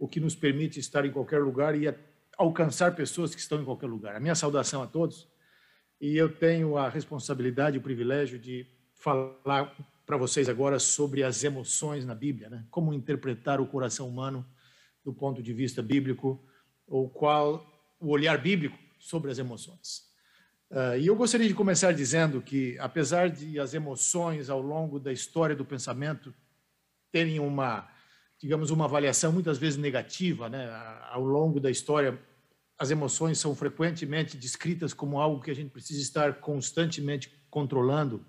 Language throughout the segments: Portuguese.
o que nos permite estar em qualquer lugar e alcançar pessoas que estão em qualquer lugar. A minha saudação a todos. E eu tenho a responsabilidade e o privilégio de falar para vocês agora sobre as emoções na Bíblia, né? Como interpretar o coração humano do ponto de vista bíblico, ou qual o olhar bíblico sobre as emoções. Uh, e eu gostaria de começar dizendo que, apesar de as emoções ao longo da história do pensamento terem uma, digamos, uma avaliação muitas vezes negativa, né? Ao longo da história, as emoções são frequentemente descritas como algo que a gente precisa estar constantemente controlando,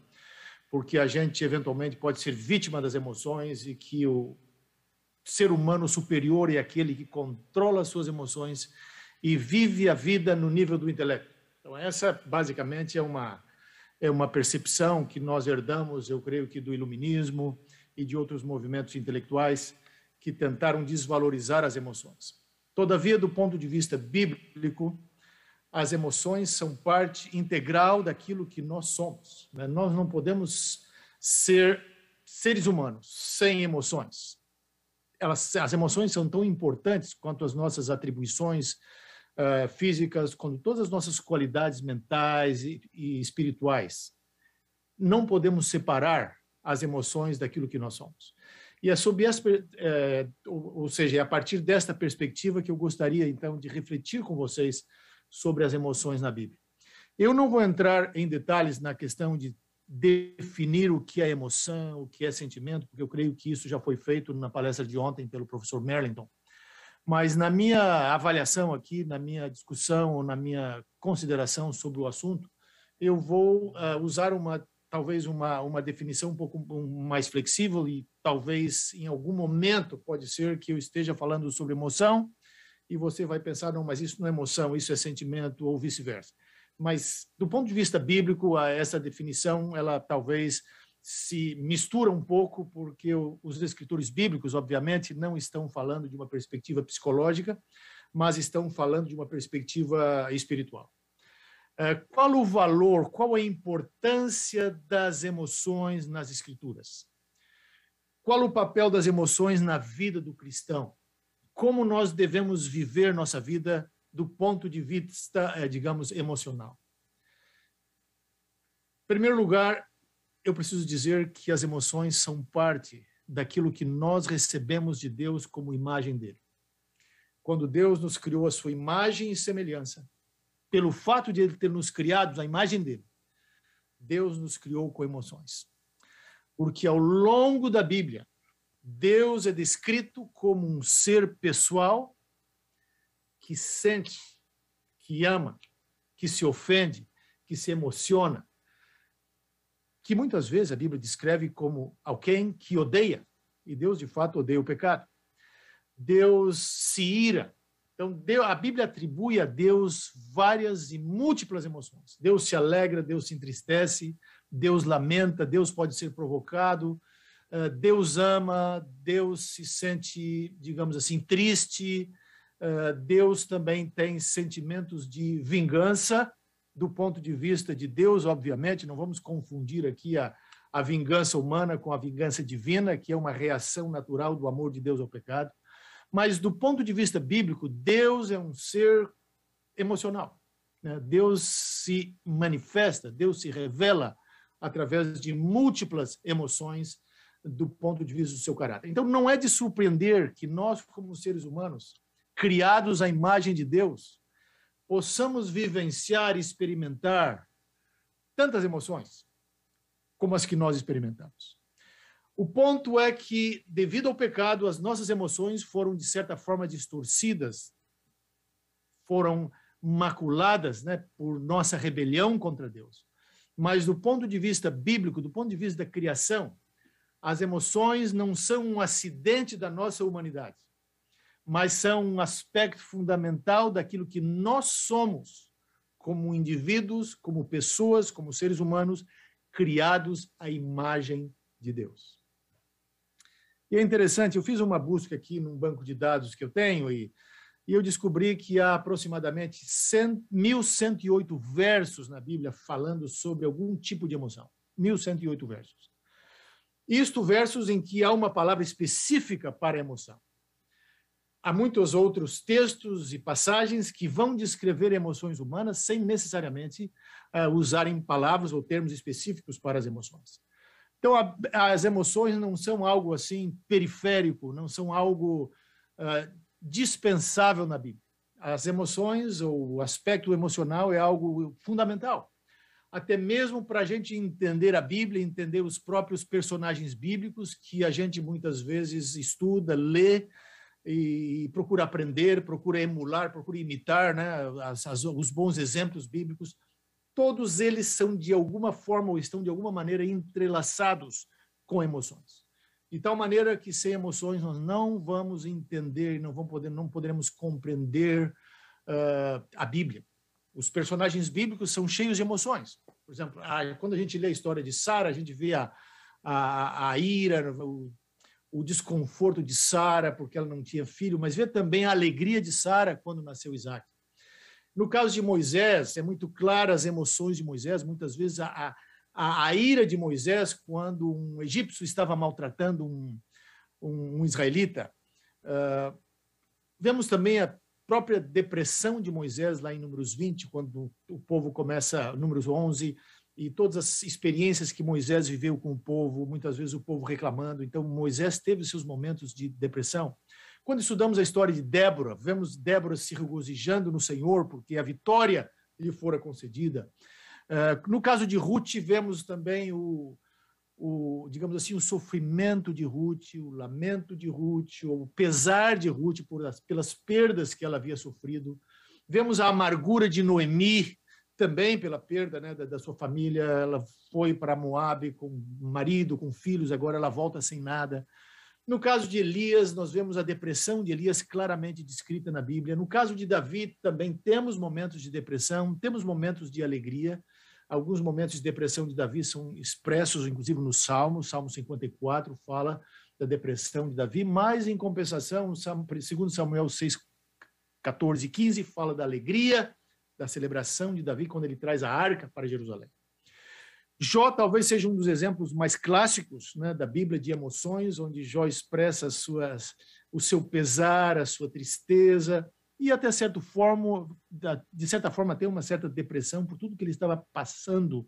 porque a gente eventualmente pode ser vítima das emoções e que o ser humano superior é aquele que controla as suas emoções e vive a vida no nível do intelecto. Então, essa basicamente é uma, é uma percepção que nós herdamos, eu creio que do iluminismo e de outros movimentos intelectuais que tentaram desvalorizar as emoções. Todavia, do ponto de vista bíblico, as emoções são parte integral daquilo que nós somos. Né? Nós não podemos ser seres humanos sem emoções. Elas, as emoções são tão importantes quanto as nossas atribuições uh, físicas, com todas as nossas qualidades mentais e, e espirituais. Não podemos separar as emoções daquilo que nós somos. E é sob essa, é, ou, ou seja, é a partir desta perspectiva que eu gostaria então de refletir com vocês sobre as emoções na Bíblia. Eu não vou entrar em detalhes na questão de definir o que é emoção, o que é sentimento, porque eu creio que isso já foi feito na palestra de ontem pelo professor Merlington. Mas na minha avaliação aqui, na minha discussão, na minha consideração sobre o assunto, eu vou uh, usar uma talvez uma, uma definição um pouco mais flexível e talvez em algum momento pode ser que eu esteja falando sobre emoção e você vai pensar não, mas isso não é emoção, isso é sentimento ou vice-versa. Mas do ponto de vista bíblico, essa definição ela talvez se mistura um pouco, porque os escritores bíblicos, obviamente, não estão falando de uma perspectiva psicológica, mas estão falando de uma perspectiva espiritual. É, qual o valor, qual a importância das emoções nas escrituras? Qual o papel das emoções na vida do cristão? Como nós devemos viver nossa vida do ponto de vista, é, digamos, emocional? Em primeiro lugar, eu preciso dizer que as emoções são parte daquilo que nós recebemos de Deus como imagem dele. Quando Deus nos criou a sua imagem e semelhança, pelo fato de ele ter nos criado à imagem dele, Deus nos criou com emoções. Porque ao longo da Bíblia, Deus é descrito como um ser pessoal que sente, que ama, que se ofende, que se emociona, que muitas vezes a Bíblia descreve como alguém que odeia, e Deus de fato odeia o pecado. Deus se ira. Então, a Bíblia atribui a Deus várias e múltiplas emoções. Deus se alegra, Deus se entristece, Deus lamenta, Deus pode ser provocado, eh, Deus ama, Deus se sente, digamos assim, triste, eh, Deus também tem sentimentos de vingança, do ponto de vista de Deus, obviamente, não vamos confundir aqui a, a vingança humana com a vingança divina, que é uma reação natural do amor de Deus ao pecado. Mas, do ponto de vista bíblico, Deus é um ser emocional. Né? Deus se manifesta, Deus se revela através de múltiplas emoções do ponto de vista do seu caráter. Então, não é de surpreender que nós, como seres humanos, criados à imagem de Deus, possamos vivenciar e experimentar tantas emoções como as que nós experimentamos. O ponto é que, devido ao pecado, as nossas emoções foram, de certa forma, distorcidas, foram maculadas né, por nossa rebelião contra Deus. Mas, do ponto de vista bíblico, do ponto de vista da criação, as emoções não são um acidente da nossa humanidade mas são um aspecto fundamental daquilo que nós somos como indivíduos, como pessoas, como seres humanos, criados à imagem de Deus. E é interessante, eu fiz uma busca aqui num banco de dados que eu tenho e, e eu descobri que há aproximadamente 100, 1.108 versos na Bíblia falando sobre algum tipo de emoção. 1.108 versos. Isto versos em que há uma palavra específica para emoção. há muitos outros textos e passagens que vão descrever emoções humanas sem necessariamente uh, usarem palavras ou termos específicos para as emoções. Então, a, as emoções não são algo assim periférico, não são algo uh, dispensável na Bíblia. As emoções ou o aspecto emocional é algo fundamental. Até mesmo para a gente entender a Bíblia, entender os próprios personagens bíblicos que a gente muitas vezes estuda, lê e procura aprender, procura emular, procura imitar né, as, as, os bons exemplos bíblicos todos eles são de alguma forma ou estão de alguma maneira entrelaçados com emoções. De tal maneira que sem emoções nós não vamos entender, não vamos poder, não poderemos compreender uh, a Bíblia. Os personagens bíblicos são cheios de emoções. Por exemplo, a, quando a gente lê a história de Sara, a gente vê a, a, a ira, o, o desconforto de Sara porque ela não tinha filho, mas vê também a alegria de Sara quando nasceu Isaac. No caso de Moisés, é muito claro as emoções de Moisés, muitas vezes a, a, a ira de Moisés quando um egípcio estava maltratando um, um, um israelita. Uh, vemos também a própria depressão de Moisés lá em Números 20, quando o povo começa, Números 11, e todas as experiências que Moisés viveu com o povo, muitas vezes o povo reclamando. Então, Moisés teve seus momentos de depressão. Quando estudamos a história de Débora, vemos Débora se regozijando no Senhor, porque a vitória lhe fora concedida. Uh, no caso de Ruth, vemos também o, o, digamos assim, o sofrimento de Ruth, o lamento de Ruth, o pesar de Ruth por as, pelas perdas que ela havia sofrido. Vemos a amargura de Noemi, também pela perda né, da, da, sua família. Ela foi para Moab com marido, com filhos, agora ela volta sem nada. No caso de Elias, nós vemos a depressão de Elias claramente descrita na Bíblia. No caso de Davi, também temos momentos de depressão, temos momentos de alegria. Alguns momentos de depressão de Davi são expressos, inclusive no Salmo. Salmo 54 fala da depressão de Davi, mas, em compensação, segundo Samuel 6, 14 e 15, fala da alegria, da celebração de Davi quando ele traz a arca para Jerusalém. Jó talvez seja um dos exemplos mais clássicos né, da Bíblia de emoções, onde Jó expressa suas, o seu pesar, a sua tristeza e até certo forma, de certa forma, tem uma certa depressão por tudo que ele estava passando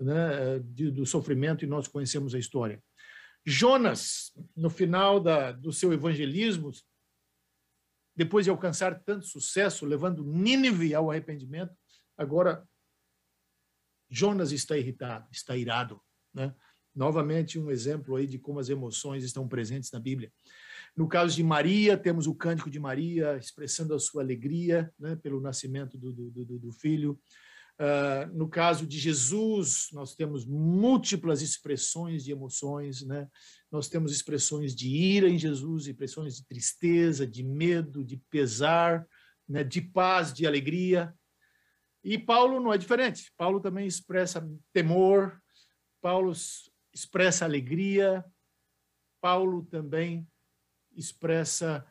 né, de, do sofrimento e nós conhecemos a história. Jonas, no final da, do seu evangelismo, depois de alcançar tanto sucesso, levando Nínive ao arrependimento, agora Jonas está irritado, está irado. Né? Novamente, um exemplo aí de como as emoções estão presentes na Bíblia. No caso de Maria, temos o cântico de Maria expressando a sua alegria né, pelo nascimento do, do, do, do filho. Uh, no caso de Jesus, nós temos múltiplas expressões de emoções, né? Nós temos expressões de ira em Jesus, expressões de tristeza, de medo, de pesar, né? de paz, de alegria. E Paulo não é diferente. Paulo também expressa temor, Paulo expressa alegria, Paulo também expressa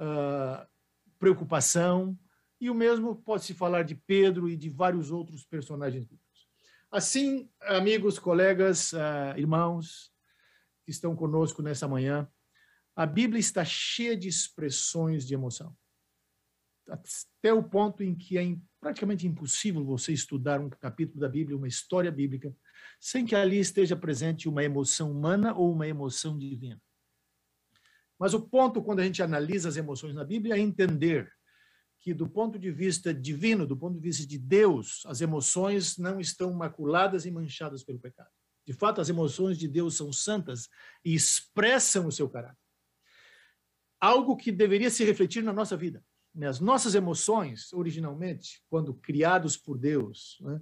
uh, preocupação, e o mesmo pode-se falar de Pedro e de vários outros personagens bíblicos. Assim, amigos, colegas, uh, irmãos que estão conosco nessa manhã, a Bíblia está cheia de expressões de emoção. Até o ponto em que é praticamente impossível você estudar um capítulo da Bíblia, uma história bíblica, sem que ali esteja presente uma emoção humana ou uma emoção divina. Mas o ponto, quando a gente analisa as emoções na Bíblia, é entender que, do ponto de vista divino, do ponto de vista de Deus, as emoções não estão maculadas e manchadas pelo pecado. De fato, as emoções de Deus são santas e expressam o seu caráter. Algo que deveria se refletir na nossa vida. Né, as nossas emoções, originalmente, quando criados por Deus, né,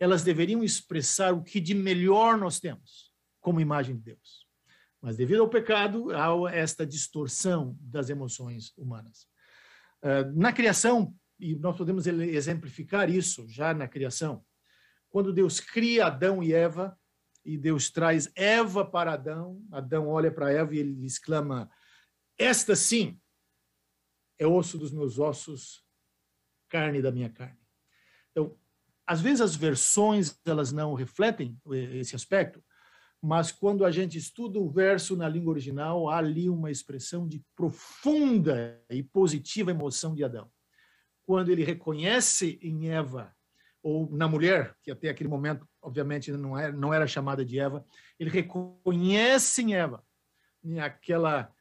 elas deveriam expressar o que de melhor nós temos como imagem de Deus. Mas devido ao pecado, há esta distorção das emoções humanas. Ah, na criação, e nós podemos exemplificar isso já na criação, quando Deus cria Adão e Eva, e Deus traz Eva para Adão, Adão olha para Eva e ele exclama: Esta sim é osso dos meus ossos, carne da minha carne. Então, às vezes as versões elas não refletem esse aspecto, mas quando a gente estuda o verso na língua original, há ali uma expressão de profunda e positiva emoção de Adão. Quando ele reconhece em Eva, ou na mulher, que até aquele momento, obviamente, não era, não era chamada de Eva, ele reconhece em Eva aquela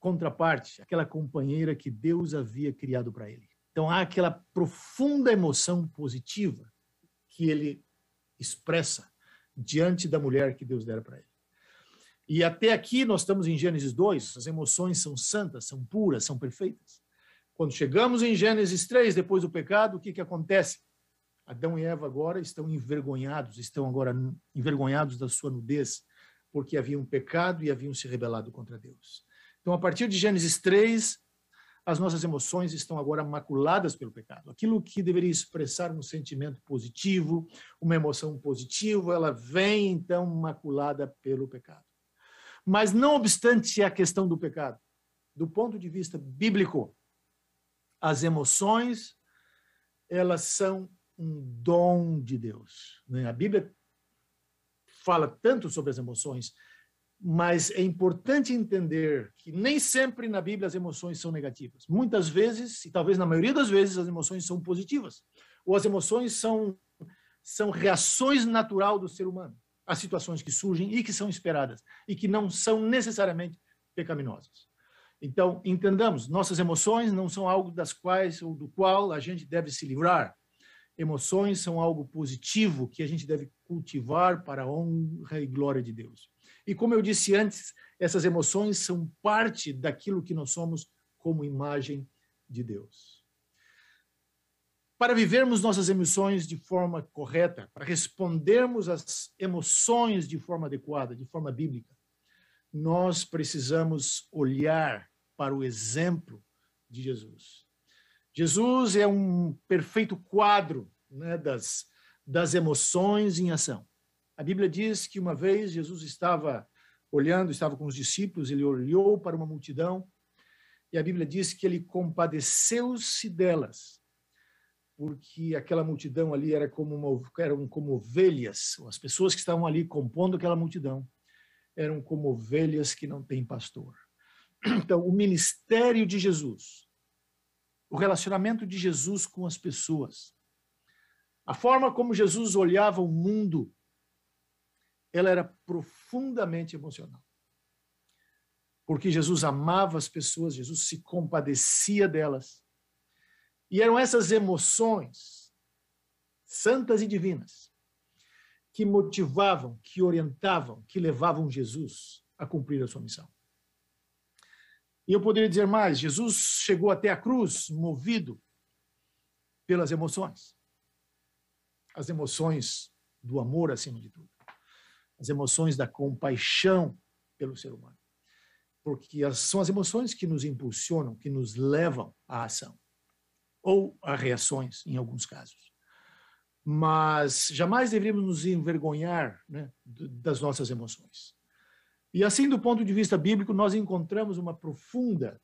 contraparte, aquela companheira que Deus havia criado para ele. Então há aquela profunda emoção positiva que ele expressa diante da mulher que Deus dera para ele. E até aqui nós estamos em Gênesis 2, as emoções são santas, são puras, são perfeitas. Quando chegamos em Gênesis 3, depois do pecado, o que, que acontece? Adão e Eva agora estão envergonhados, estão agora envergonhados da sua nudez, porque haviam pecado e haviam se rebelado contra Deus. Então, a partir de Gênesis 3, as nossas emoções estão agora maculadas pelo pecado. Aquilo que deveria expressar um sentimento positivo, uma emoção positiva, ela vem então maculada pelo pecado. Mas não obstante a questão do pecado, do ponto de vista bíblico, as emoções elas são um dom de Deus. Né? A Bíblia fala tanto sobre as emoções, mas é importante entender que nem sempre na Bíblia as emoções são negativas. Muitas vezes, e talvez na maioria das vezes, as emoções são positivas. Ou as emoções são, são reações natural do ser humano às situações que surgem e que são esperadas, e que não são necessariamente pecaminosas. Então, entendamos, nossas emoções não são algo das quais ou do qual a gente deve se livrar. Emoções são algo positivo que a gente deve cultivar para a honra e glória de Deus. E como eu disse antes, essas emoções são parte daquilo que nós somos como imagem de Deus. Para vivermos nossas emoções de forma correta, para respondermos às emoções de forma adequada, de forma bíblica, nós precisamos olhar para o exemplo de Jesus. Jesus é um perfeito quadro né, das, das emoções em ação. A Bíblia diz que uma vez Jesus estava olhando, estava com os discípulos, ele olhou para uma multidão e a Bíblia diz que ele compadeceu-se delas, porque aquela multidão ali era como uma, eram como ovelhas, as pessoas que estavam ali compondo aquela multidão eram como ovelhas que não têm pastor. Então, o ministério de Jesus, o relacionamento de Jesus com as pessoas, a forma como Jesus olhava o mundo ela era profundamente emocional. Porque Jesus amava as pessoas, Jesus se compadecia delas. E eram essas emoções, santas e divinas, que motivavam, que orientavam, que levavam Jesus a cumprir a sua missão. E eu poderia dizer mais: Jesus chegou até a cruz movido pelas emoções. As emoções do amor acima de tudo as emoções da compaixão pelo ser humano. Porque são as emoções que nos impulsionam, que nos levam à ação, ou a reações, em alguns casos. Mas jamais deveríamos nos envergonhar né, das nossas emoções. E assim, do ponto de vista bíblico, nós encontramos uma profunda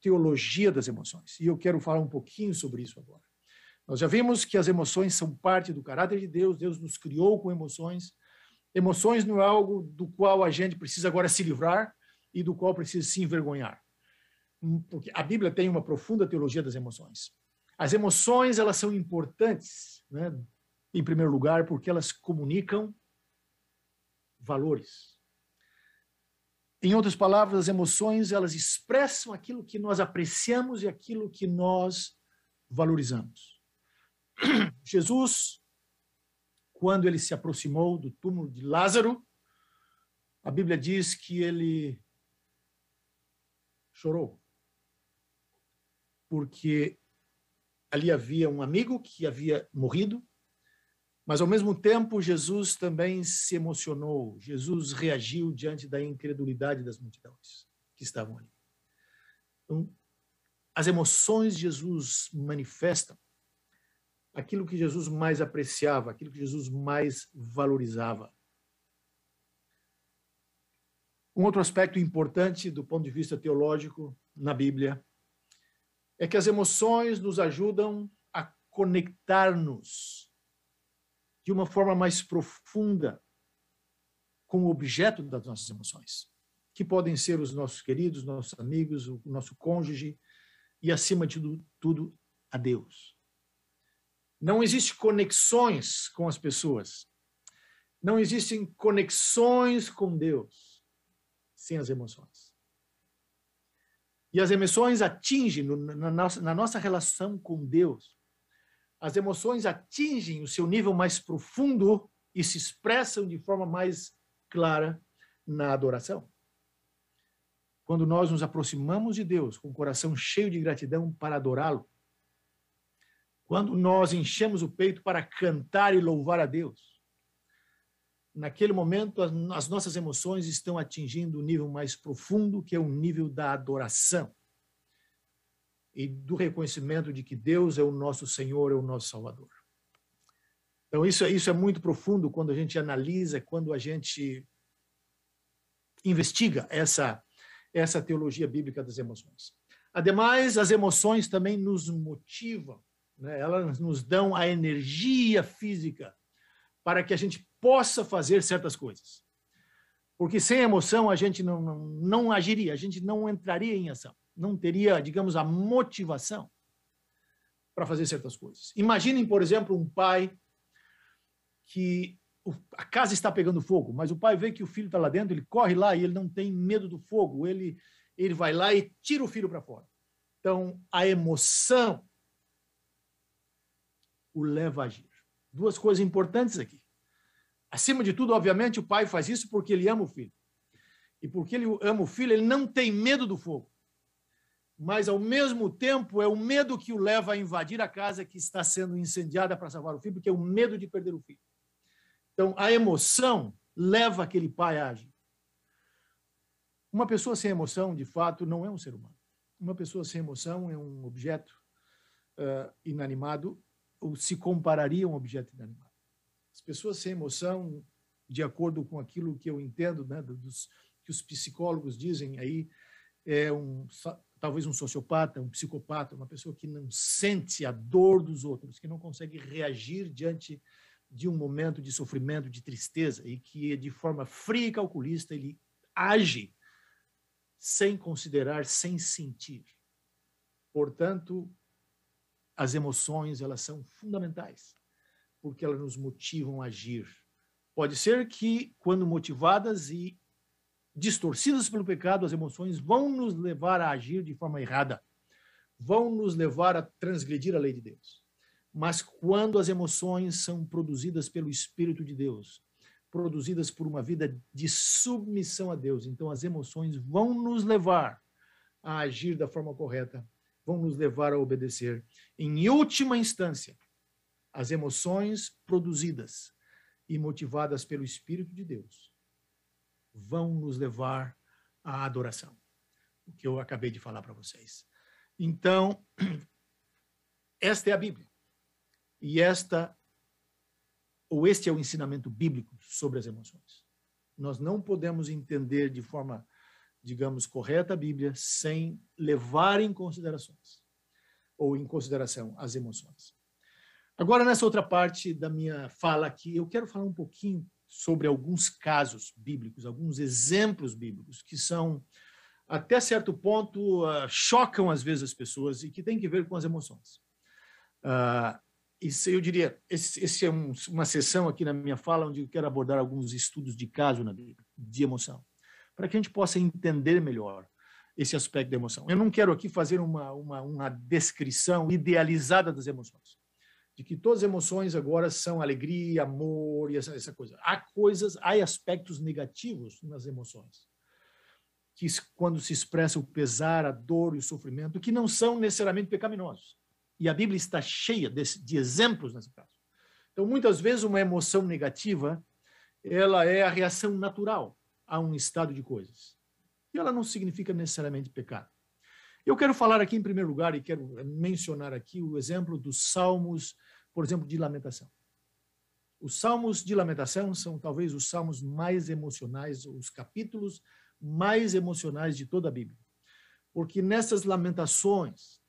teologia das emoções. E eu quero falar um pouquinho sobre isso agora. Nós já vimos que as emoções são parte do caráter de Deus, Deus nos criou com emoções, Emoções não é algo do qual a gente precisa agora se livrar e do qual precisa se envergonhar. Hum, porque a Bíblia tem uma profunda teologia das emoções. As emoções, elas são importantes, né? em primeiro lugar, porque elas comunicam valores. Em outras palavras, as emoções, elas expressam aquilo que nós apreciamos e aquilo que nós valorizamos. Jesus quando ele se aproximou do túmulo de Lázaro, a Bíblia diz que ele chorou. Porque ali havia um amigo que havia morrido, mas ao mesmo tempo Jesus também se emocionou, Jesus reagiu diante da incredulidade das multidões que estavam ali. Então, as emoções Jesus manifestam aquilo que Jesus mais apreciava, aquilo que Jesus mais valorizava. Um outro aspecto importante do ponto de vista teológico na Bíblia é que as emoções nos ajudam a conectar-nos de uma forma mais profunda com o objeto das nossas emoções, que podem ser os nossos queridos, nossos amigos, o nosso cônjuge e, acima de tudo, a Deus. Não existem conexões com as pessoas. Não existem conexões com Deus sem as emoções. E as emoções atingem, na nossa, na nossa relação com Deus, as emoções atingem o seu nível mais profundo e se expressam de forma mais clara na adoração. Quando nós nos aproximamos de Deus com o coração cheio de gratidão para adorá-lo, quando nós enchemos o peito para cantar e louvar a Deus, naquele momento as, nossas emoções estão atingindo o nível mais profundo, que é o nível da adoração e do reconhecimento de que Deus é o nosso Senhor, é o nosso Salvador. Então isso, isso é muito profundo quando a gente analisa, quando a gente investiga essa essa teologia bíblica das emoções. Ademais, as emoções também nos motivam, né? elas nos dão a energia física para que a gente possa fazer certas coisas. Porque sem emoção a gente não, não, não agiria, a gente não entraria em ação, não teria, digamos, a motivação para fazer certas coisas. Imaginem, por exemplo, um pai que a casa está pegando fogo, mas o pai vê que o filho está lá dentro, ele corre lá e ele não tem medo do fogo, ele, ele vai lá e tira o filho para fora. Então, a emoção o leva a agir. Duas coisas importantes aqui. Acima de tudo, obviamente, o pai faz isso porque ele ama o filho. E porque ele ama o filho, ele não tem medo do fogo. Mas, ao mesmo tempo, é o medo que o leva a invadir a casa que está sendo incendiada para salvar o filho, porque é o medo de perder o filho. Então, a emoção leva aquele pai a agir. Uma pessoa sem emoção, de fato, não é um ser humano. Uma pessoa sem emoção é um objeto uh, inanimado, ou se compararia a um objeto inanimado. As pessoas sem emoção, de acordo com aquilo que eu entendo, né, dos, que os psicólogos dizem aí, é um, talvez um sociopata, um psicopata, uma pessoa que não sente a dor dos outros, que não consegue reagir diante de um momento de sofrimento, de tristeza, e que de forma fria e calculista ele age sem considerar, sem sentir. Portanto, as emoções elas são fundamentais, porque elas nos motivam a agir. Pode ser que, quando motivadas e distorcidas pelo pecado, as emoções vão nos levar a agir de forma errada, vão nos levar a transgredir a lei de Deus. Mas quando as emoções são produzidas pelo Espírito de Deus, produzidas por uma vida de submissão a Deus, então as emoções vão nos levar a agir da forma correta, vão nos levar a obedecer. Em última instância, as emoções produzidas e motivadas pelo Espírito de Deus vão nos levar à adoração. O que eu acabei de falar para vocês. Então, esta é a Bíblia. E esta ou este é o ensinamento bíblico sobre as emoções. Nós não podemos entender de forma, digamos, correta a Bíblia sem levar em considerações ou em consideração as emoções. Agora, nessa outra parte da minha fala aqui, eu quero falar um pouquinho sobre alguns casos bíblicos, alguns exemplos bíblicos que são, até certo ponto, uh, chocam às vezes as pessoas e que têm que ver com as emoções. Uh, isso eu diria, esse, esse é um, uma sessão aqui na minha fala onde eu quero abordar alguns estudos de caso na Bíblia, de emoção, para que a gente possa entender melhor esse aspecto da emoção. Eu não quero aqui fazer uma, uma, uma descrição idealizada das emoções, de que todas as emoções agora são alegria, amor e essa, essa coisa. Há coisas, há aspectos negativos nas emoções, que quando se expressa o pesar, a dor e o sofrimento, que não são necessariamente pecaminosos e a Bíblia está cheia de, de exemplos nesse caso. Então, muitas vezes, uma emoção negativa ela é a reação natural a um estado de coisas. E ela não significa necessariamente pecado. Eu quero falar aqui, em primeiro lugar, e quero mencionar aqui o exemplo dos salmos, por exemplo, de lamentação. Os salmos de lamentação são talvez os salmos mais emocionais, os capítulos mais emocionais de toda a Bíblia. Porque nessas lamentações,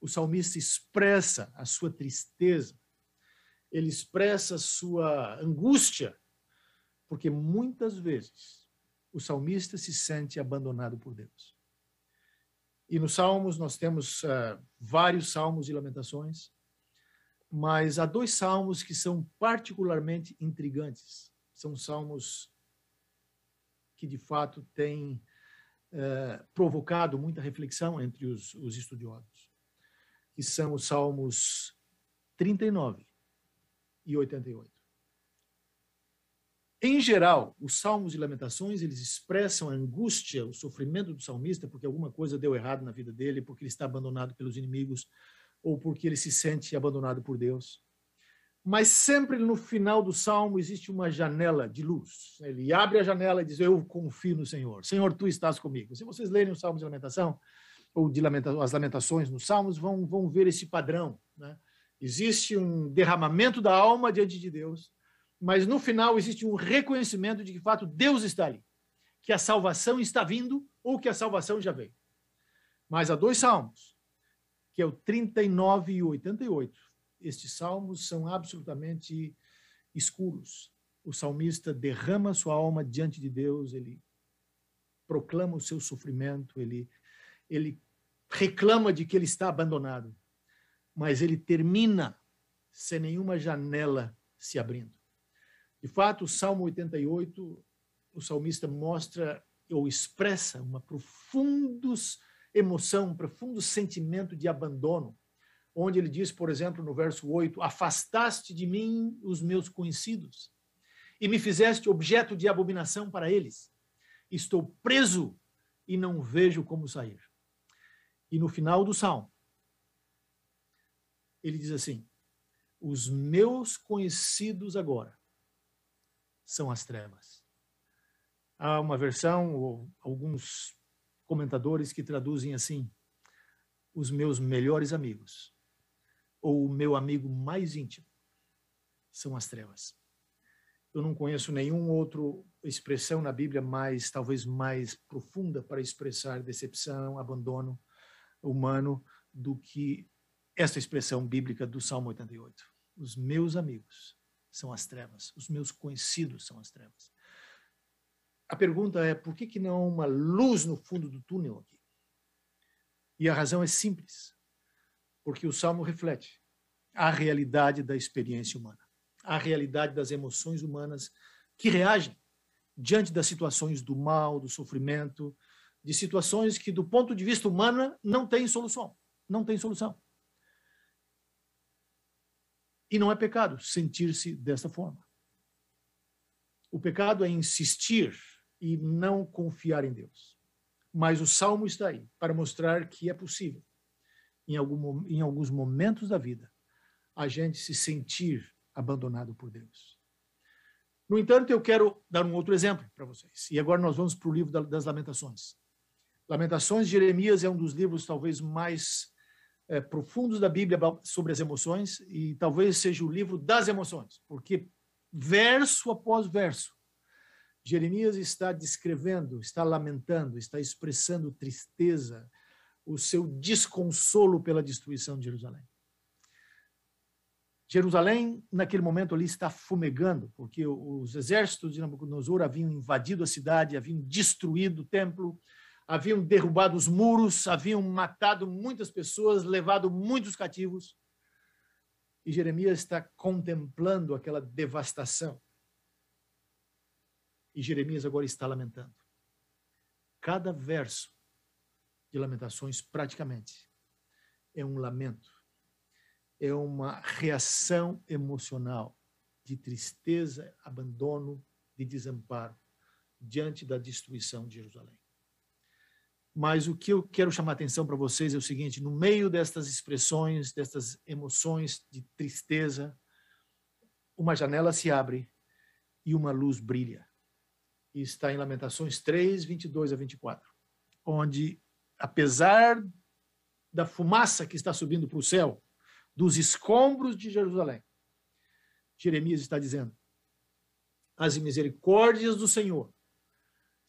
o salmista expressa a sua tristeza, ele expressa a sua angústia, Porque muitas vezes o salmista se sente abandonado por Deus. E nos Salmos nós temos uh, vários salmos e lamentações, mas há dois salmos que são particularmente intrigantes. São salmos que de fato têm uh, provocado muita reflexão entre os, os estudiosos, que são os salmos 39 e 88. Em geral, os salmos e lamentações, eles expressam a angústia, o sofrimento do salmista porque alguma coisa deu errado na vida dele, porque ele está abandonado pelos inimigos ou porque ele se sente abandonado por Deus. Mas sempre no final do salmo existe uma janela de luz. Ele abre a janela e diz: Eu confio no Senhor. Senhor, tu estás comigo. Se vocês lerem os salmos de lamentação, ou de lamenta as lamentações nos salmos, vão, vão ver esse padrão. Né? Existe um derramamento da alma diante de Deus mas no final existe um reconhecimento de que, de fato, Deus está ali, que a salvação está vindo ou que a salvação já veio. Mas há dois salmos, que é o 39 e o 88. Estes salmos são absolutamente escuros. O salmista derrama sua alma diante de Deus, ele proclama o seu sofrimento, ele, ele reclama de que ele está abandonado, mas ele termina sem nenhuma janela se abrindo. De fato, o Salmo 88, o salmista mostra ou expressa uma profunda emoção, um profundo sentimento de abandono, onde ele diz, por exemplo, no verso 8: Afastaste de mim os meus conhecidos e me fizeste objeto de abominação para eles. Estou preso e não vejo como sair. E no final do salmo, ele diz assim: Os meus conhecidos agora são as trevas. Há uma versão, ou alguns comentadores que traduzem assim: os meus melhores amigos, ou o meu amigo mais íntimo, são as trevas. Eu não conheço nenhum outro expressão na Bíblia mais, talvez mais profunda para expressar decepção, abandono humano do que esta expressão bíblica do Salmo 88. Os meus amigos são as trevas, os meus conhecidos são as trevas. A pergunta é: por que, que não há uma luz no fundo do túnel aqui? E a razão é simples, porque o salmo reflete a realidade da experiência humana, a realidade das emoções humanas que reagem diante das situações do mal, do sofrimento, de situações que, do ponto de vista humano, não têm solução. Não tem solução. E não é pecado sentir-se dessa forma. O pecado é insistir e não confiar em Deus. Mas o salmo está aí para mostrar que é possível, em, algum, em alguns momentos da vida, a gente se sentir abandonado por Deus. No entanto, eu quero dar um outro exemplo para vocês. E agora nós vamos para o livro das Lamentações. Lamentações de Jeremias é um dos livros talvez mais é, profundos da Bíblia sobre as emoções e talvez seja o livro das emoções, porque verso após verso, Jeremias está descrevendo, está lamentando, está expressando tristeza, o seu desconsolo pela destruição de Jerusalém. Jerusalém, naquele momento ali, está fumegando, porque os exércitos de Nabucodonosor haviam invadido a cidade, haviam destruído o templo, haviam derrubado os muros, haviam matado muitas pessoas, levado muitos cativos. E Jeremias está contemplando aquela devastação. E Jeremias agora está lamentando. Cada verso de Lamentações, praticamente, é um lamento, é uma reação emocional de tristeza, abandono, de desamparo diante da destruição de Jerusalém. Mas o que eu quero chamar a atenção para vocês é o seguinte: no meio destas expressões, destas emoções de tristeza, uma janela se abre e uma luz brilha. E está em Lamentações 3, 22 a 24, onde, apesar da fumaça que está subindo para o céu, dos escombros de Jerusalém, Jeremias está dizendo: as misericórdias do Senhor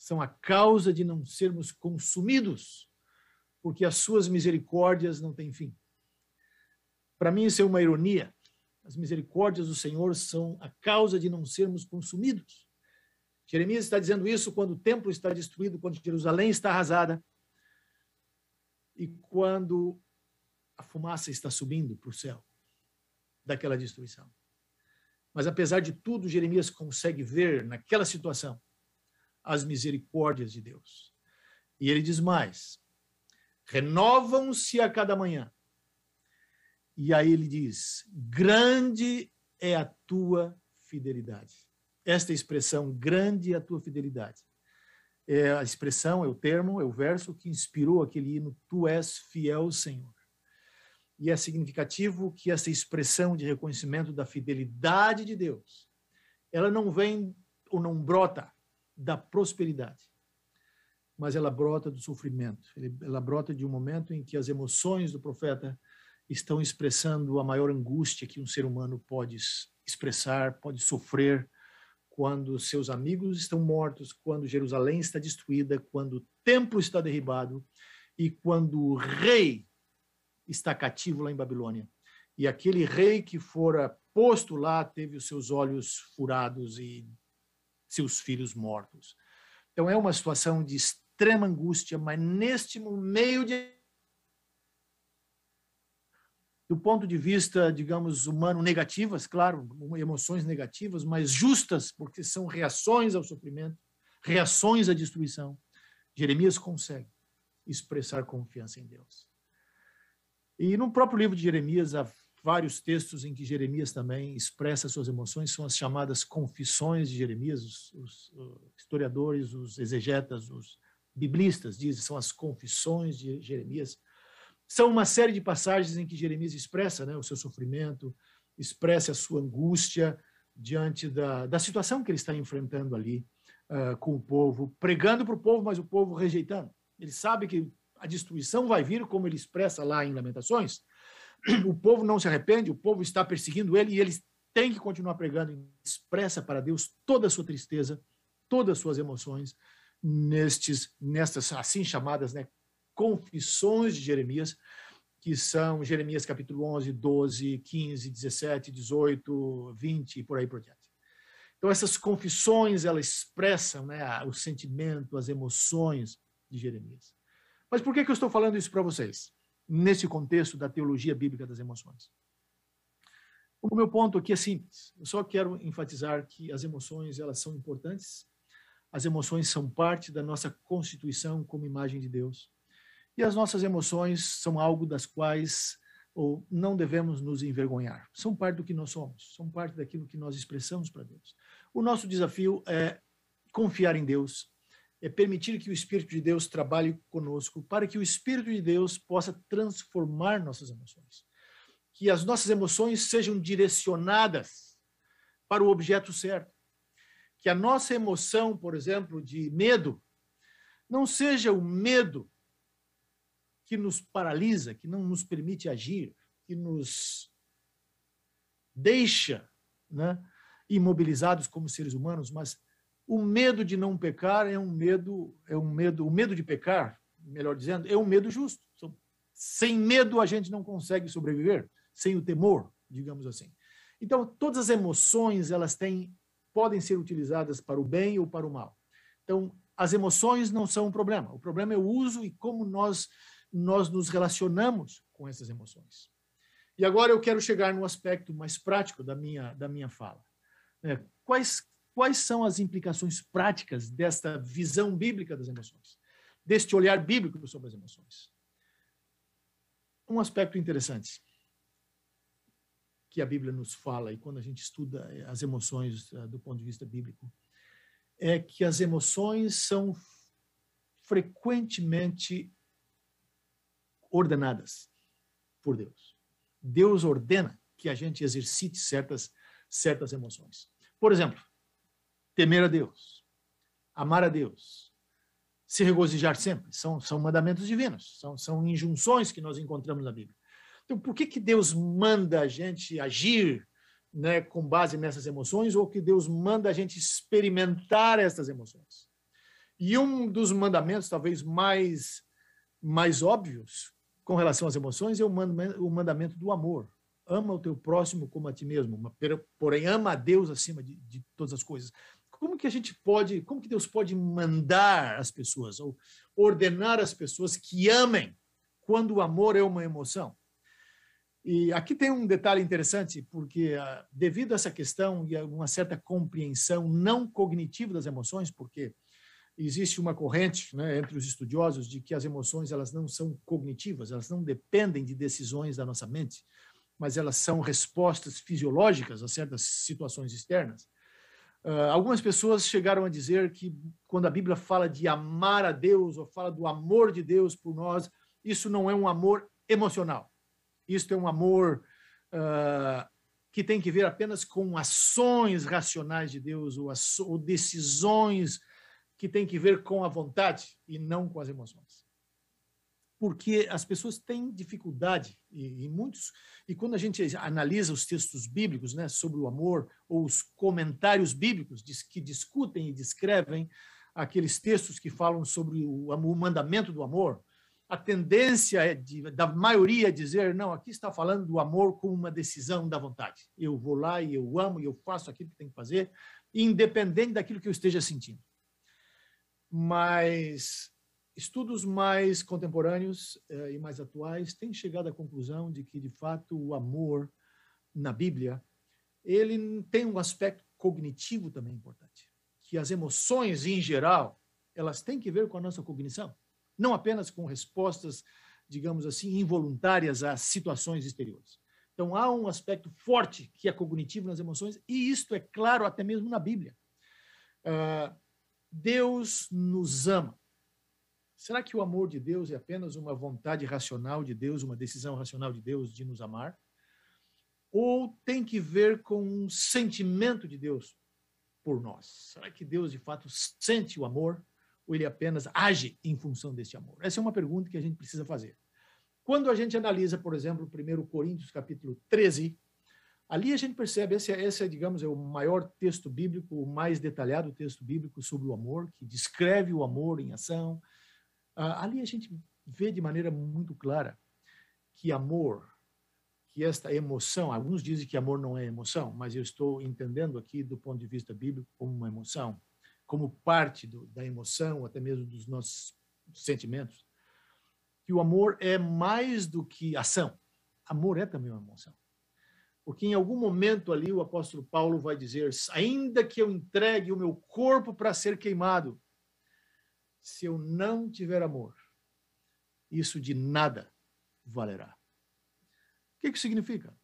são a causa de não sermos consumidos, porque as suas misericórdias não têm fim. Para mim, isso é uma ironia. As misericórdias do Senhor são a causa de não sermos consumidos. Jeremias está dizendo isso quando o templo está destruído, quando Jerusalém está arrasada e quando a fumaça está subindo para o céu daquela destruição. Mas apesar de tudo, Jeremias consegue ver naquela situação as misericórdias de Deus. E ele diz mais: renovam-se a cada manhã. E aí ele diz: grande é a tua fidelidade. Esta expressão, grande é a tua fidelidade. É a expressão, é o termo, é o verso que inspirou aquele hino: Tu és fiel, Senhor. E é significativo que essa expressão de reconhecimento da fidelidade de Deus, ela não vem ou não brota da prosperidade, mas ela brota do sofrimento. Ela brota de um momento em que as emoções do profeta estão expressando a maior angústia que um ser humano pode expressar, pode sofrer quando seus amigos estão mortos, quando Jerusalém está destruída, quando o templo está derribado e quando o rei está cativo lá em Babilônia. E aquele rei que fora posto lá teve os seus olhos furados e seus filhos mortos. Então é uma situação de extrema angústia, mas neste meio de do ponto de vista, digamos, humano, negativas, claro, emoções negativas, mas justas, porque são reações ao sofrimento, reações à destruição. Jeremias consegue expressar confiança em Deus. E no próprio livro de Jeremias há vários textos em que Jeremias também expressa suas emoções, são as chamadas confissões de Jeremias, os, os, os historiadores, os exegetas, os biblistas dizem, são as confissões de Jeremias. São uma série de passagens em que Jeremias expressa né, o seu sofrimento, expressa a sua angústia diante da, da situação que ele está enfrentando ali uh, com o povo, pregando para o povo, mas o povo rejeitando. Ele sabe que a destruição vai vir, como ele expressa lá em Lamentações. O povo não se arrepende, o povo está perseguindo ele e ele tem que continuar pregando. Expressa para Deus toda a sua tristeza, todas as suas emoções nestes, nestas assim chamadas né, confissões de Jeremias, que são Jeremias capítulo 11, 12, 15, 17, 18, 20 e por aí por diante. Então essas confissões, elas expressam né, o sentimento, as emoções de Jeremias. Mas por que, que eu estou falando isso para vocês? Nesse contexto da teologia bíblica das emoções. O meu ponto aqui é simples. Eu só quero enfatizar que as emoções elas são importantes. As emoções são parte da nossa constituição como imagem de Deus. E as nossas emoções são algo das quais ou não devemos nos envergonhar. São parte do que nós somos, são parte daquilo que nós expressamos para Deus. O nosso desafio é confiar em Deus, é permitir que o Espírito de Deus trabalhe conosco, para que o Espírito de Deus possa transformar nossas emoções. Que as nossas emoções sejam direcionadas para o objeto certo. Que a nossa emoção, por exemplo, de medo, não seja o medo que nos paralisa, que não nos permite agir, que nos deixa né, imobilizados como seres humanos, mas o medo de não pecar é um medo, é um medo, o medo de pecar, melhor dizendo, é um medo justo. Sem medo a gente não consegue sobreviver, sem o temor, digamos assim. Então, todas as emoções, elas têm podem ser utilizadas para o bem ou para o mal. Então, as emoções não são um problema. O problema é o uso e como nós nós nos relacionamos com essas emoções. E agora eu quero chegar no aspecto mais prático da minha da minha fala. É, quais Quais são as implicações práticas desta visão bíblica das emoções? Deste olhar bíblico sobre as emoções? Um aspecto interessante que a Bíblia nos fala, e quando a gente estuda eh, as emoções eh, do ponto de vista bíblico, é que as emoções são frequentemente ordenadas por Deus. Deus ordena que a gente exercite certas, certas emoções. Por exemplo, temer a Deus, amar a Deus, se regozijar sempre. São, são mandamentos divinos, são, são injunções que nós encontramos na Bíblia. Então, por que, que Deus manda a gente agir né, com base nessas emoções ou que Deus manda a gente experimentar essas emoções? E um dos mandamentos, talvez mais, mais óbvios com relação às emoções, é o mandamento, do amor. Ama o teu próximo como a ti mesmo, porém ama a Deus acima de, de todas as coisas. Como que a gente pode, como que Deus pode mandar as pessoas ou ordenar as pessoas que amem quando o amor é uma emoção? E aqui tem um detalhe interessante, porque uh, devido a essa questão e a uma certa compreensão não cognitiva das emoções, porque existe uma corrente né, entre os estudiosos de que as emoções elas não são cognitivas, elas não dependem de decisões da nossa mente, mas elas são respostas fisiológicas a certas situações externas. Uh, algumas pessoas chegaram a dizer que quando a Bíblia fala de amar a Deus ou fala do amor de Deus por nós, isso não é um amor emocional isto é um amor uh, que tem que ver apenas com ações racionais de Deus ou, ou decisões que tem que ver com a vontade e não com as emoções. Porque as pessoas têm dificuldade e, e muitos e quando a gente analisa os textos bíblicos, né, sobre o amor ou os comentários bíblicos que discutem e descrevem aqueles textos que falam sobre o, o mandamento do amor, a tendência é de, da maioria dizer, não, aqui está falando do amor como uma decisão da vontade. Eu vou lá e eu amo e eu faço aquilo que tem que fazer, independente daquilo que eu esteja sentindo. Mas estudos mais contemporâneos eh, e mais atuais têm chegado à conclusão de que, de fato, o amor na Bíblia, ele tem um aspecto cognitivo também importante, que as emoções, em geral, elas têm que ver com a nossa cognição não apenas com respostas, digamos assim, involuntárias a situações exteriores. Então, há um aspecto forte que é cognitivo nas emoções, e isto é claro até mesmo na Bíblia. Uh, Deus nos ama. Será que o amor de Deus é apenas uma vontade racional de Deus, uma decisão racional de Deus de nos amar? Ou tem que ver com um sentimento de Deus por nós? Será que Deus de fato sente o amor? ou ele apenas age em função desse amor? Essa é uma pergunta que a gente precisa fazer. Quando a gente analisa, por exemplo, 1 Coríntios capítulo 13, ali a gente percebe, esse, é, esse é, digamos, é o maior texto bíblico, o mais detalhado texto bíblico sobre o amor, que descreve o amor em ação. Ah, ali a gente vê de maneira muito clara que amor, que esta emoção, alguns dizem que amor não é emoção, mas eu estou entendendo aqui do ponto de vista bíblico como uma emoção como parte do, da emoção, até mesmo dos nossos sentimentos, que o amor é mais do que ação. Amor é também uma emoção. Porque em algum momento ali o apóstolo Paulo vai dizer: ainda que eu entregue o meu corpo para ser queimado, se eu não tiver amor, isso de nada valerá. O que, que significa?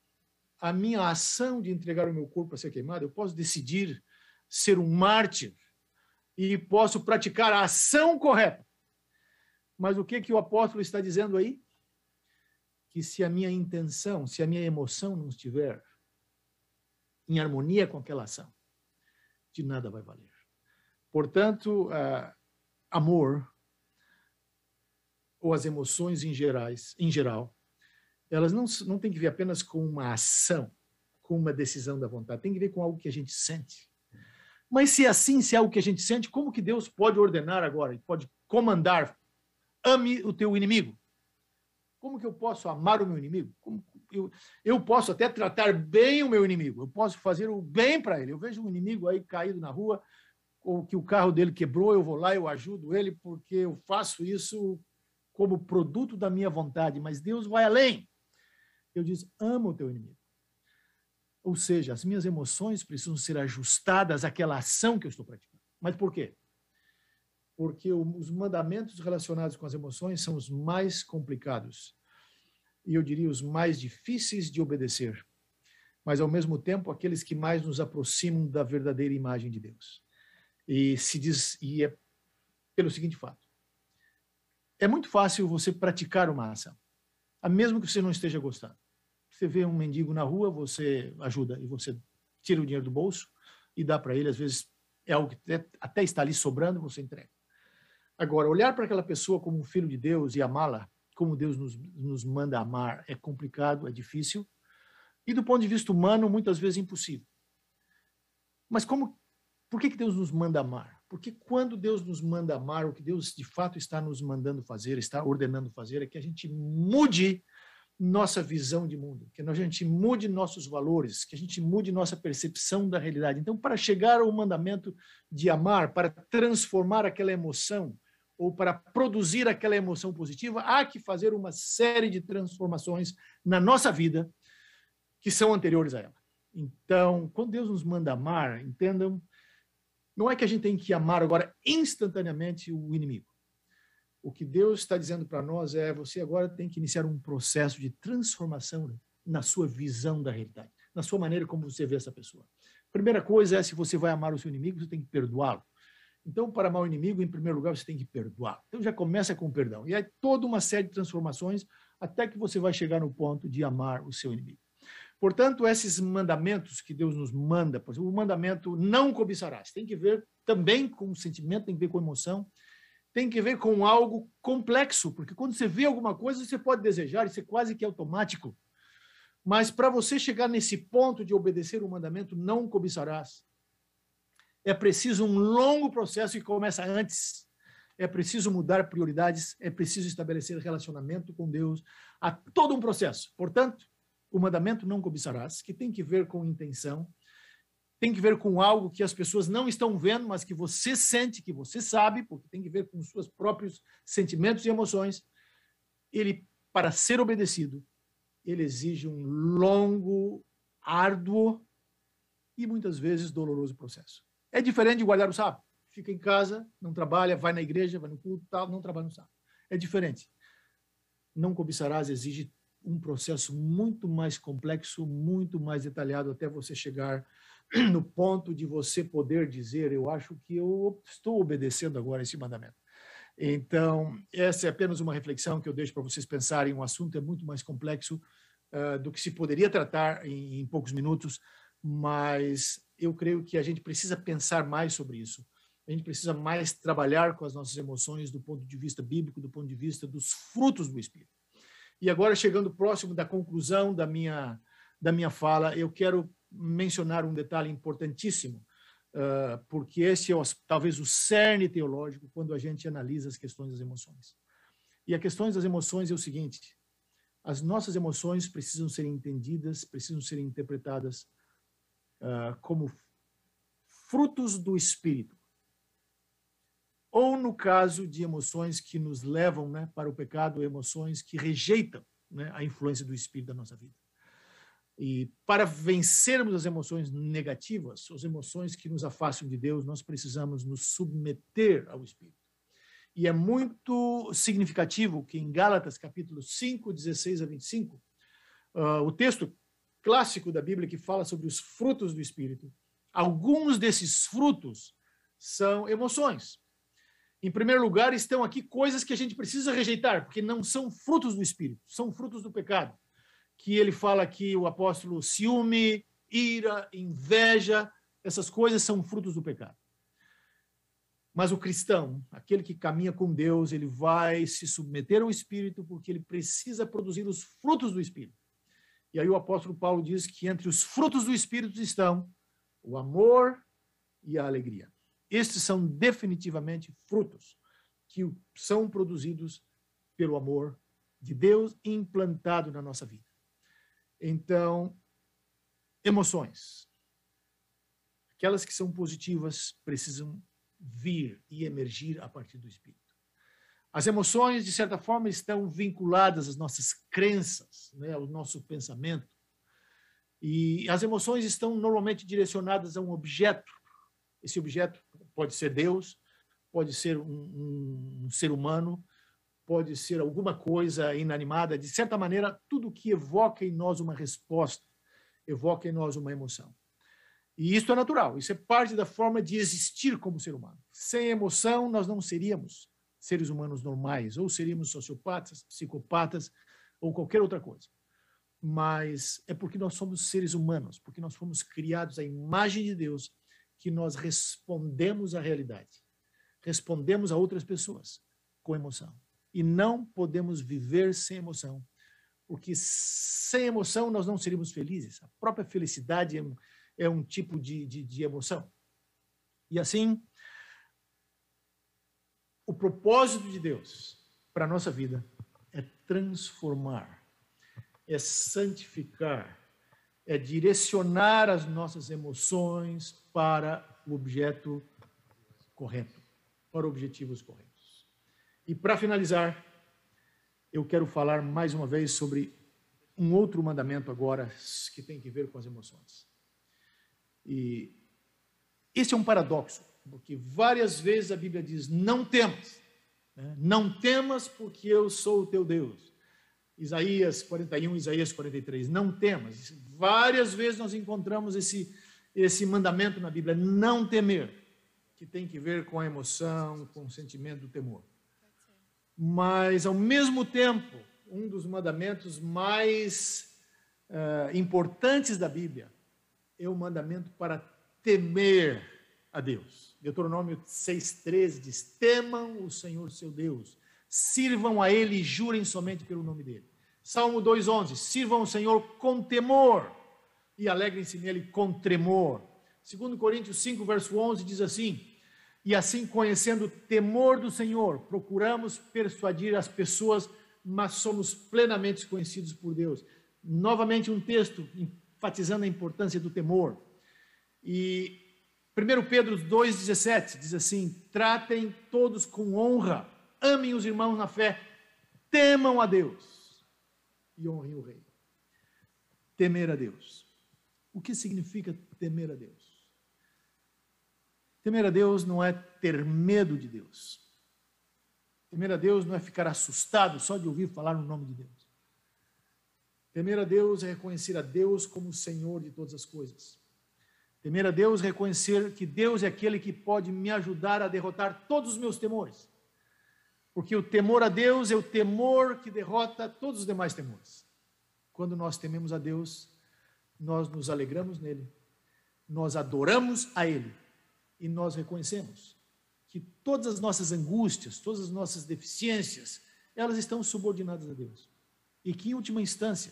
A minha ação de entregar o meu corpo para ser queimado, eu posso decidir ser um mártir e posso praticar a ação correta. Mas o que que o apóstolo está dizendo aí? Que se a minha intenção, se a minha emoção não estiver em harmonia com aquela ação, de nada vai valer. Portanto, uh, amor ou as emoções em gerais, em geral, elas não não têm que ver apenas com uma ação, com uma decisão da vontade, tem que ver com algo que a gente sente. Mas se é assim, se é algo que a gente sente, como que Deus pode ordenar agora, pode comandar? Ame o teu inimigo. Como que eu posso amar o meu inimigo? Como eu, eu posso até tratar bem o meu inimigo, eu posso fazer o bem para ele. Eu vejo um inimigo aí caído na rua, ou que o carro dele quebrou, eu vou lá, eu ajudo ele, porque eu faço isso como produto da minha vontade, mas Deus vai além. Eu diz: ama o teu inimigo. Ou seja, as minhas emoções precisam ser ajustadas àquela ação que eu estou praticando. Mas por quê? Porque os mandamentos relacionados com as emoções são os mais complicados e eu diria os mais difíceis de obedecer, mas ao mesmo tempo aqueles que mais nos aproximam da verdadeira imagem de Deus. E se diz e é pelo seguinte fato: é muito fácil você praticar uma ação, mesmo que você não esteja gostando. Você vê um mendigo na rua, você ajuda e você tira o dinheiro do bolso e dá para ele. Às vezes é algo que até está ali sobrando, você entrega. Agora, olhar para aquela pessoa como um filho de Deus e amá-la como Deus nos, nos manda amar é complicado, é difícil. E do ponto de vista humano, muitas vezes impossível. Mas como, por que, que Deus nos manda amar? Porque quando Deus nos manda amar, o que Deus de fato está nos mandando fazer, está ordenando fazer, é que a gente mude nossa visão de mundo, que a gente mude nossos valores, que a gente mude nossa percepção da realidade. Então, para chegar ao mandamento de amar, para transformar aquela emoção ou para produzir aquela emoção positiva, há que fazer uma série de transformações na nossa vida que são anteriores a ela. Então, quando Deus nos manda amar, entendam, não é que a gente tem que amar agora instantaneamente o inimigo. O que Deus está dizendo para nós é: você agora tem que iniciar um processo de transformação na sua visão da realidade, na sua maneira como você vê essa pessoa. Primeira coisa é: se você vai amar o seu inimigo, você tem que perdoá-lo. Então, para amar o inimigo, em primeiro lugar, você tem que perdoar. Então, já começa com o perdão. E aí, toda uma série de transformações até que você vai chegar no ponto de amar o seu inimigo. Portanto, esses mandamentos que Deus nos manda, por exemplo, o mandamento não cobiçarás, tem que ver também com sentimento, tem que ver com emoção, tem que ver com algo complexo, porque quando você vê alguma coisa, você pode desejar, isso é quase que automático. Mas para você chegar nesse ponto de obedecer o mandamento, não cobiçarás, é preciso um longo processo que começa antes. É preciso mudar prioridades, é preciso estabelecer relacionamento com Deus, há todo um processo. Portanto, o mandamento não cobiçarás, que tem que ver com intenção, tem que ver com algo que as pessoas não estão vendo, mas que você sente, que você sabe, porque tem que ver com seus próprios sentimentos e emoções. Ele, para ser obedecido, ele exige um longo, árduo e muitas vezes doloroso processo. É diferente de guardar o sábado. Fica em casa, não trabalha, vai na igreja, vai no culto, tal, não trabalha no sábado. É diferente. Não cobiçarás exige um processo muito mais complexo, muito mais detalhado, até você chegar no ponto de você poder dizer: Eu acho que eu estou obedecendo agora esse mandamento. Então, essa é apenas uma reflexão que eu deixo para vocês pensarem. Um assunto é muito mais complexo uh, do que se poderia tratar em, em poucos minutos, mas eu creio que a gente precisa pensar mais sobre isso. A gente precisa mais trabalhar com as nossas emoções do ponto de vista bíblico, do ponto de vista dos frutos do Espírito. E agora, chegando próximo da conclusão da minha, da minha fala, eu quero mencionar um detalhe importantíssimo, uh, porque esse é o, talvez o cerne teológico quando a gente analisa as questões das emoções. E a questão das emoções é o seguinte: as nossas emoções precisam ser entendidas, precisam ser interpretadas uh, como frutos do espírito. Ou no caso de emoções que nos levam né, para o pecado, emoções que rejeitam né, a influência do espírito da nossa vida. E para vencermos as emoções negativas, as emoções que nos afastam de Deus, nós precisamos nos submeter ao Espírito. E é muito significativo que em Gálatas, capítulo 5, 16 a 25, uh, ah, o texto clássico da Bíblia que fala sobre os frutos do Espírito, alguns desses frutos são emoções. Em primeiro lugar, estão aqui coisas que a gente precisa rejeitar, porque não são frutos do Espírito, são frutos do pecado que ele fala aqui, o apóstolo, ciúme, ira, inveja, essas coisas são frutos do pecado. Mas o cristão, aquele que caminha com Deus, ele vai se submeter ao Espírito porque ele precisa produzir os frutos do Espírito. E aí o apóstolo Paulo diz que entre os frutos do Espírito estão o amor e a alegria. Estes são definitivamente frutos que são produzidos pelo amor de Deus implantado na nossa vida. Então, emoções. Aquelas que são positivas precisam vir e emergir a partir do espírito. As emoções, de certa forma, estão vinculadas às nossas crenças, né, ao nosso pensamento. E as emoções estão normalmente direcionadas a um objeto. Esse objeto pode ser Deus, pode ser um, um, ser humano, pode ser alguma coisa inanimada, de certa maneira, tudo que evoca em nós uma resposta, evoca em nós uma emoção. E isso é natural, isso é parte da forma de existir como ser humano. Sem emoção, nós não seríamos seres humanos normais, ou seríamos sociopatas, psicopatas, ou qualquer outra coisa. Mas é porque nós somos seres humanos, porque nós fomos criados à imagem de Deus, que nós respondemos à realidade, respondemos a outras pessoas com emoção e não podemos viver sem emoção, porque sem emoção nós não seríamos felizes. A própria felicidade é um, é um tipo de, de, de emoção. E assim, o propósito de Deus para a nossa vida é transformar é santificar, é direcionar as nossas emoções para o objeto correto, para objetivos corretos. E para finalizar, eu quero falar mais uma vez sobre um outro mandamento agora que tem que ver com as emoções. E esse é um paradoxo, porque várias vezes a Bíblia diz: não temas, né? não temas porque eu sou o teu Deus. Isaías 41, Isaías 43, não temas. Várias vezes nós encontramos esse, esse mandamento na Bíblia, não temer, que tem que ver com a emoção, com o sentimento do temor. Mas, ao mesmo tempo, um dos mandamentos mais uh, importantes da Bíblia é o mandamento para temer a Deus. Deuteronômio 6,13 diz: Temam o Senhor seu Deus, sirvam a Ele e jurem somente pelo nome dele. Salmo 2,11: Sirvam o Senhor com temor e alegrem-se nele com tremor. Segundo Coríntios 5, verso 11, diz assim: E assim, conhecendo o temor do Senhor, procuramos persuadir as pessoas, mas somos plenamente conhecidos por Deus. Novamente um texto enfatizando a importância do temor. E 1 Pedro 2,17 diz assim: Tratem todos com honra, amem os irmãos na fé, temam a Deus e honrem o Rei. Temer a Deus. O que significa temer a Deus? Temer a Deus não é ter medo de Deus. Temer a Deus não é ficar assustado só de ouvir falar no nome de Deus. Temer a Deus é reconhecer a Deus como o Senhor de todas as coisas. Temer a Deus é reconhecer que Deus é aquele que pode me ajudar a derrotar todos os meus temores. Porque o temor a Deus é o temor que derrota todos os demais temores. Quando nós tememos a Deus, nós nos alegramos nele, nós adoramos a Ele e nós reconhecemos que todas as nossas angústias, todas as nossas deficiências, elas estão subordinadas a Deus. E que, em última instância,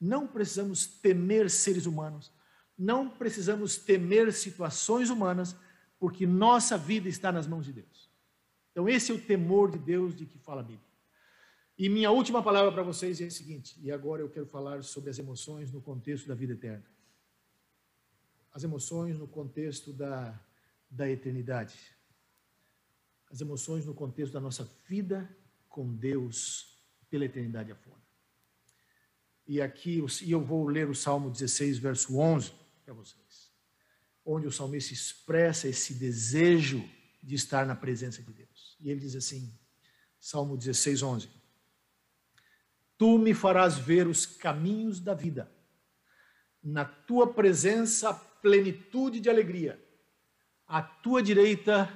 não precisamos temer seres humanos, não precisamos temer situações humanas, porque nossa vida está nas mãos de Deus. Então, esse é o temor de Deus de que fala a Bíblia. E minha última palavra para vocês é a seguinte, e agora eu quero falar sobre as emoções no contexto da vida eterna. As emoções no contexto da, da eternidade. As emoções no contexto da nossa vida com Deus pela eternidade afora. E aqui, e eu vou ler o Salmo 16, verso 11 para vocês, onde o salmista expressa esse desejo de estar na presença de Deus. E ele diz assim, Salmo 16, 11: Tu me farás ver os caminhos da vida. Na tua presença, plenitude de alegria. À tua direita,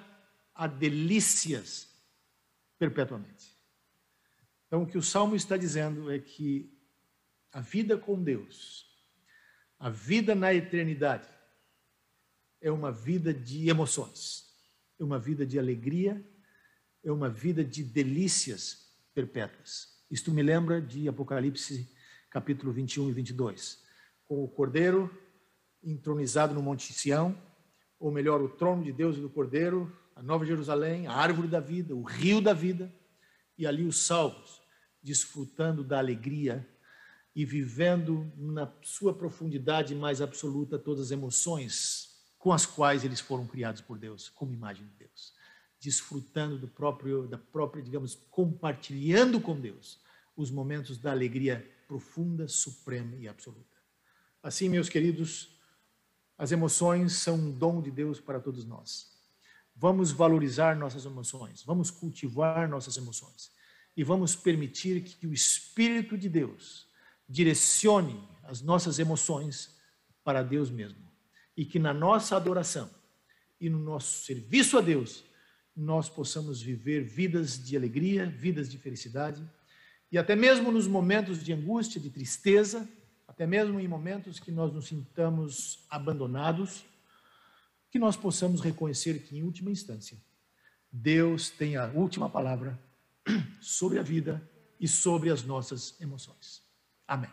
há delícias perpetuamente. Então, o que o salmo está dizendo é que a vida com Deus, a vida na eternidade, é uma vida de emoções, é uma vida de alegria, é uma vida de delícias perpétuas. Isto me lembra de Apocalipse capítulo 21 e 22, com o Cordeiro entronizado no Monte Sião, ou melhor, o trono de Deus e do Cordeiro, a Nova Jerusalém, a árvore da vida, o rio da vida, e ali os salvos, desfrutando da alegria e vivendo na sua profundidade mais absoluta todas as emoções com as quais eles foram criados por Deus, como imagem de Deus desfrutando do próprio, da própria, digamos, compartilhando com Deus os momentos da alegria profunda, suprema e absoluta. Assim, meus queridos, as emoções são um dom de Deus para todos nós. Vamos valorizar nossas emoções, vamos cultivar nossas emoções e vamos permitir que o Espírito de Deus direcione as nossas emoções para Deus mesmo. E que na nossa adoração e no nosso serviço a Deus, nós possamos viver vidas de alegria, vidas de felicidade, e até mesmo nos momentos de angústia, de tristeza, até mesmo em momentos que nós nos sintamos abandonados, que nós possamos reconhecer que, em última instância, Deus tem a última palavra sobre a vida e sobre as nossas emoções. Amém.